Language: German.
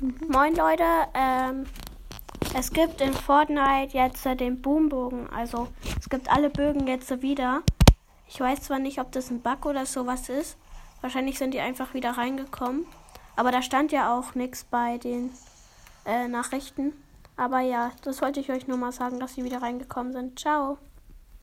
Moin Leute, ähm, es gibt in Fortnite jetzt äh, den Boombogen. Also es gibt alle Bögen jetzt wieder. Ich weiß zwar nicht, ob das ein Bug oder sowas ist. Wahrscheinlich sind die einfach wieder reingekommen. Aber da stand ja auch nichts bei den äh, Nachrichten. Aber ja, das wollte ich euch nur mal sagen, dass sie wieder reingekommen sind. Ciao.